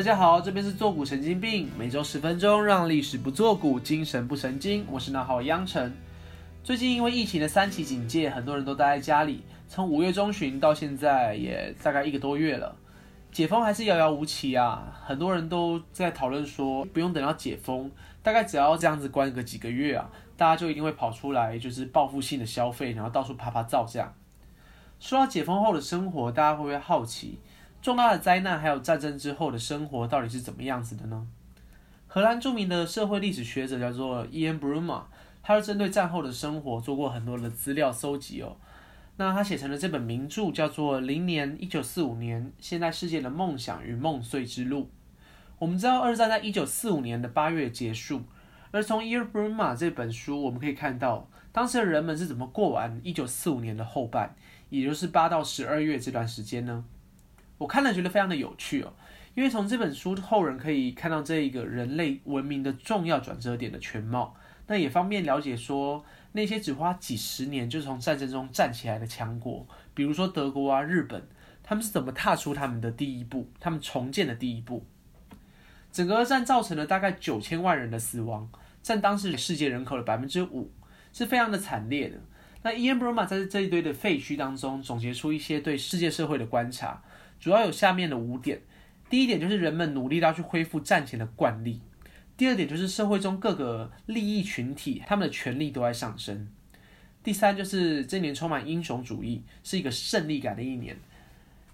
大家好，这边是做股神经病，每周十分钟，让历史不做股，精神不神经。我是那号央晨。最近因为疫情的三级警戒，很多人都待在家里，从五月中旬到现在也大概一个多月了，解封还是遥遥无期啊。很多人都在讨论说，不用等到解封，大概只要这样子关个几个月啊，大家就一定会跑出来，就是报复性的消费，然后到处啪啪造这样。说到解封后的生活，大家会不会好奇？重大的灾难还有战争之后的生活到底是怎么样子的呢？荷兰著名的社会历史学者叫做 Ian Bruma，他是针对战后的生活做过很多的资料搜集哦。那他写成了这本名著叫做《零年一九四五年现代世界的梦想与梦碎之路》。我们知道二战在一九四五年的八月结束，而从 Ian Bruma 这本书我们可以看到，当时的人们是怎么过完一九四五年的后半，也就是八到十二月这段时间呢？我看了觉得非常的有趣哦，因为从这本书后人可以看到这一个人类文明的重要转折点的全貌，那也方便了解说那些只花几十年就从战争中站起来的强国，比如说德国啊、日本，他们是怎么踏出他们的第一步，他们重建的第一步。整个二战造成了大概九千万人的死亡，占当时世界人口的百分之五，是非常的惨烈的。那 Ian Bruma 在这一堆的废墟当中总结出一些对世界社会的观察。主要有下面的五点，第一点就是人们努力要去恢复战前的惯例，第二点就是社会中各个利益群体他们的权力都在上升，第三就是这年充满英雄主义，是一个胜利感的一年，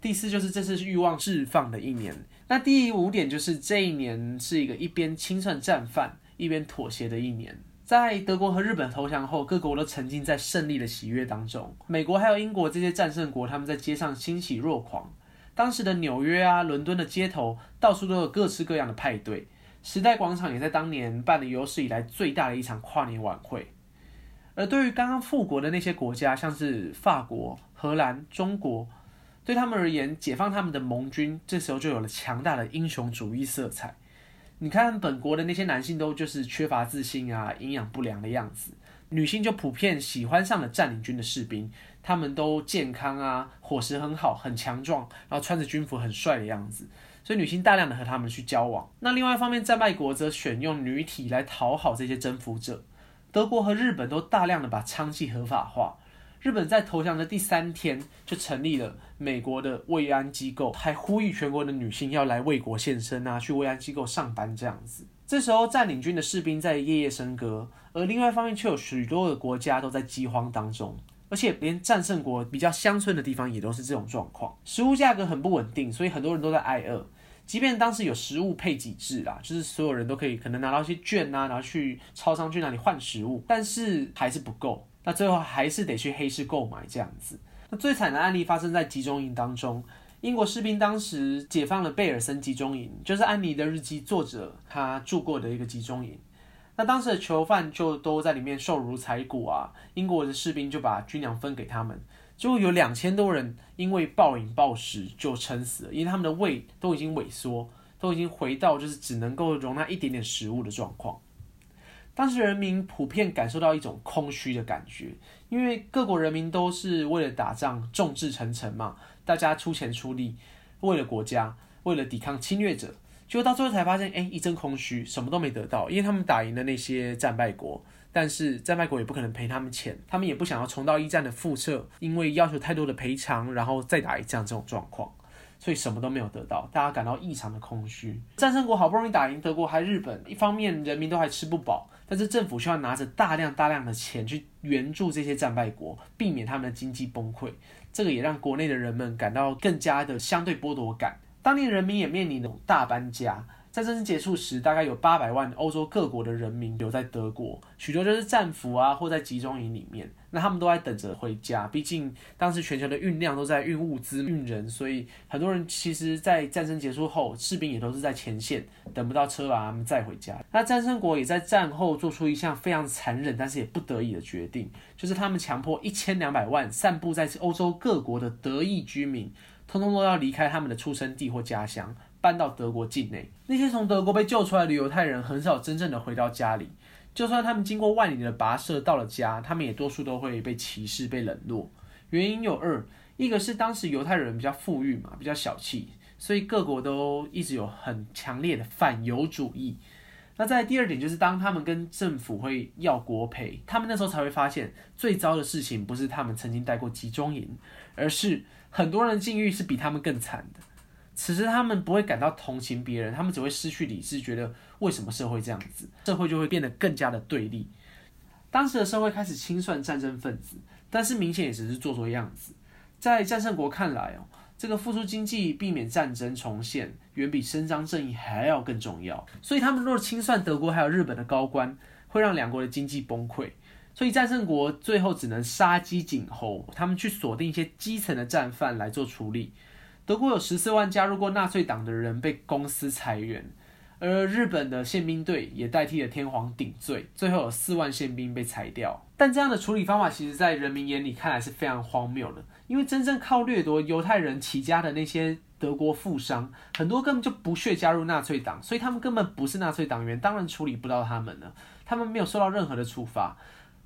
第四就是这次是欲望释放的一年，那第五点就是这一年是一个一边清算战犯一边妥协的一年。在德国和日本投降后，各国都沉浸在胜利的喜悦当中，美国还有英国这些战胜国，他们在街上欣喜若狂。当时的纽约啊、伦敦的街头，到处都有各式各样的派对。时代广场也在当年办了有史以来最大的一场跨年晚会。而对于刚刚复国的那些国家，像是法国、荷兰、中国，对他们而言，解放他们的盟军，这时候就有了强大的英雄主义色彩。你看，本国的那些男性都就是缺乏自信啊、营养不良的样子。女性就普遍喜欢上了占领军的士兵，他们都健康啊，伙食很好，很强壮，然后穿着军服很帅的样子，所以女性大量的和他们去交往。那另外一方面，战败国则选用女体来讨好这些征服者。德国和日本都大量的把娼妓合法化。日本在投降的第三天就成立了美国的慰安机构，还呼吁全国的女性要来为国献身啊，去慰安机构上班这样子。这时候，占领军的士兵在夜夜笙歌，而另外一方面却有许多的国家都在饥荒当中，而且连战胜国比较乡村的地方也都是这种状况，食物价格很不稳定，所以很多人都在挨饿。即便当时有食物配给制啦，就是所有人都可以可能拿到一些券啊，然后去超商去那里换食物，但是还是不够，那最后还是得去黑市购买这样子。那最惨的案例发生在集中营当中。英国士兵当时解放了贝尔森集中营，就是安妮的日记作者他住过的一个集中营。那当时的囚犯就都在里面受如柴骨啊，英国的士兵就把军粮分给他们，结果有两千多人因为暴饮暴食就撑死了，因为他们的胃都已经萎缩，都已经回到就是只能够容纳一点点食物的状况。当时人民普遍感受到一种空虚的感觉，因为各国人民都是为了打仗众志成城嘛，大家出钱出力，为了国家，为了抵抗侵略者，结果到最后才发现，哎，一阵空虚，什么都没得到，因为他们打赢了那些战败国，但是战败国也不可能赔他们钱，他们也不想要重到一战的复测，因为要求太多的赔偿，然后再打一仗这种状况。所以什么都没有得到，大家感到异常的空虚。战胜国好不容易打赢德国还日本，一方面人民都还吃不饱，但是政府需要拿着大量大量的钱去援助这些战败国，避免他们的经济崩溃。这个也让国内的人们感到更加的相对剥夺感。当地人民也面临大搬家。在战争结束时，大概有八百万欧洲各国的人民留在德国，许多就是战俘啊，或在集中营里面。那他们都在等着回家，毕竟当时全球的运量都在运物资、运人，所以很多人其实，在战争结束后，士兵也都是在前线等不到车把他们载回家。那战胜国也在战后做出一项非常残忍，但是也不得已的决定，就是他们强迫一千两百万散布在欧洲各国的德裔居民，通通都要离开他们的出生地或家乡。搬到德国境内，那些从德国被救出来的犹太人很少真正的回到家里。就算他们经过万里的跋涉到了家，他们也多数都会被歧视、被冷落。原因有二：一个是当时犹太人比较富裕嘛，比较小气，所以各国都一直有很强烈的反犹主义。那在第二点就是，当他们跟政府会要国赔，他们那时候才会发现，最糟的事情不是他们曾经待过集中营，而是很多人境遇是比他们更惨的。此时他们不会感到同情别人，他们只会失去理智，觉得为什么社会这样子，社会就会变得更加的对立。当时的社会开始清算战争分子，但是明显也只是做做样子。在战胜国看来哦。这个复苏经济、避免战争重现，远比伸张正义还要更重要。所以他们若清算德国还有日本的高官，会让两国的经济崩溃。所以战胜国最后只能杀鸡儆猴，他们去锁定一些基层的战犯来做处理。德国有十四万加入过纳粹党的人被公司裁员，而日本的宪兵队也代替了天皇顶罪，最后有四万宪兵被裁掉。但这样的处理方法，其实在人民眼里看来是非常荒谬的。因为真正靠掠夺犹太人起家的那些德国富商，很多根本就不屑加入纳粹党，所以他们根本不是纳粹党员，当然处理不到他们了。他们没有受到任何的处罚，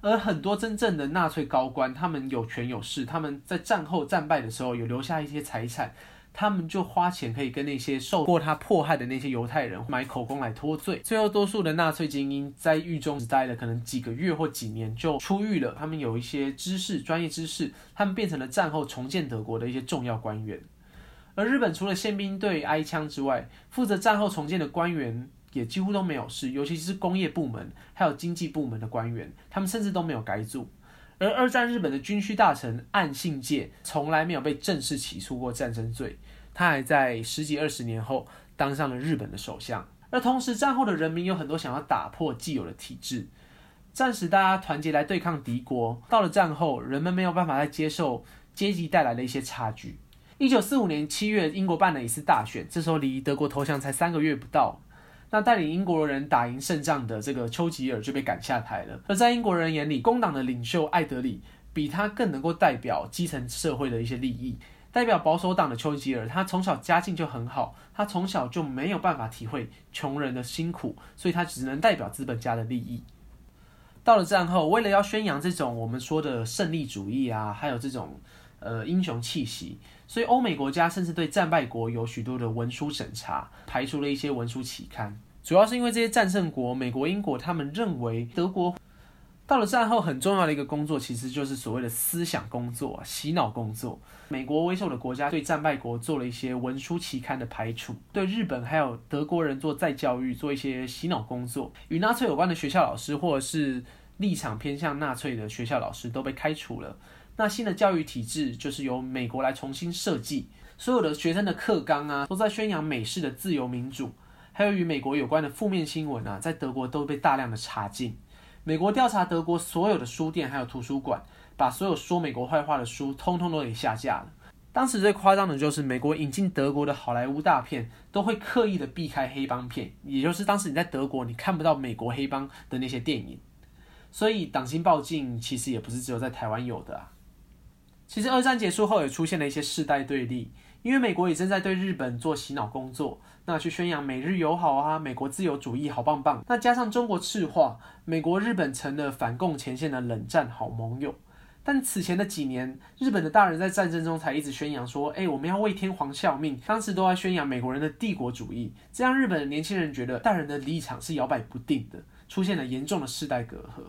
而很多真正的纳粹高官，他们有权有势，他们在战后战败的时候有留下一些财产。他们就花钱可以跟那些受过他迫害的那些犹太人买口供来脱罪。最后，多数的纳粹精英在狱中只待了可能几个月或几年就出狱了。他们有一些知识、专业知识，他们变成了战后重建德国的一些重要官员。而日本除了宪兵队挨枪之外，负责战后重建的官员也几乎都没有事，尤其是工业部门还有经济部门的官员，他们甚至都没有改组。而二战日本的军需大臣岸信介从来没有被正式起诉过战争罪，他还在十几二十年后当上了日本的首相。而同时，战后的人民有很多想要打破既有的体制，战时大家团结来对抗敌国，到了战后，人们没有办法再接受阶级带来的一些差距。一九四五年七月，英国办了一次大选，这时候离德国投降才三个月不到。那带领英国人打赢胜仗的这个丘吉尔就被赶下台了。而在英国人眼里，工党的领袖艾德里比他更能够代表基层社会的一些利益。代表保守党的丘吉尔，他从小家境就很好，他从小就没有办法体会穷人的辛苦，所以他只能代表资本家的利益。到了战后，为了要宣扬这种我们说的胜利主义啊，还有这种呃英雄气息。所以，欧美国家甚至对战败国有许多的文书审查，排除了一些文书期刊。主要是因为这些战胜国，美国、英国，他们认为德国到了战后很重要的一个工作，其实就是所谓的思想工作、洗脑工作。美国为首的国家对战败国做了一些文书期刊的排除，对日本还有德国人做再教育，做一些洗脑工作。与纳粹有关的学校老师，或者是立场偏向纳粹的学校老师，都被开除了。那新的教育体制就是由美国来重新设计，所有的学生的课纲啊，都在宣扬美式的自由民主，还有与美国有关的负面新闻啊，在德国都被大量的查禁。美国调查德国所有的书店还有图书馆，把所有说美国坏话的书通通都给下架了。当时最夸张的就是美国引进德国的好莱坞大片，都会刻意的避开黑帮片，也就是当时你在德国你看不到美国黑帮的那些电影。所以党禁报禁其实也不是只有在台湾有的啊。其实二战结束后也出现了一些世代对立，因为美国也正在对日本做洗脑工作，那去宣扬美日友好啊，美国自由主义好棒棒。那加上中国赤化，美国日本成了反共前线的冷战好盟友。但此前的几年，日本的大人在战争中才一直宣扬说，哎，我们要为天皇效命，当时都在宣扬美国人的帝国主义，这样日本的年轻人觉得大人的立场是摇摆不定的，出现了严重的世代隔阂。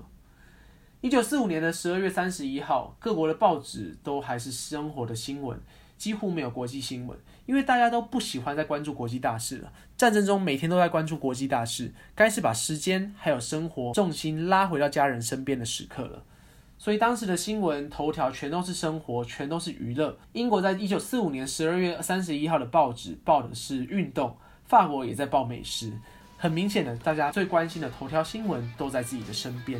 一九四五年的十二月三十一号，各国的报纸都还是生活的新闻，几乎没有国际新闻，因为大家都不喜欢再关注国际大事了。战争中每天都在关注国际大事，该是把时间还有生活重心拉回到家人身边的时刻了。所以当时的新闻头条全都是生活，全都是娱乐。英国在一九四五年十二月三十一号的报纸报的是运动，法国也在报美食。很明显的，大家最关心的头条新闻都在自己的身边。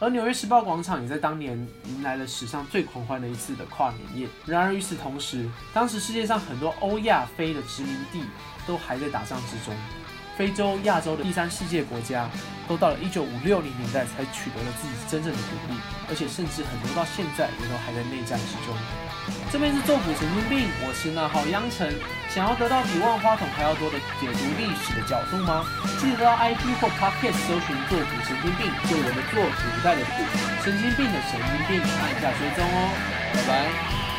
而纽约时报广场也在当年迎来了史上最狂欢的一次的跨年夜。然而与此同时，当时世界上很多欧亚非的殖民地都还在打仗之中，非洲、亚洲的第三世界国家都到了一九五六零年代才取得了自己真正的独立，而且甚至很多到现在也都还在内战之中。这边是做股神经病，我是那号央城。想要得到比万花筒还要多的解读历史的角度吗？记得到 IG 或 Podcast 搜寻“做股神经病”，就我的做古代的股，神经病的神经病，按下追踪哦，拜拜。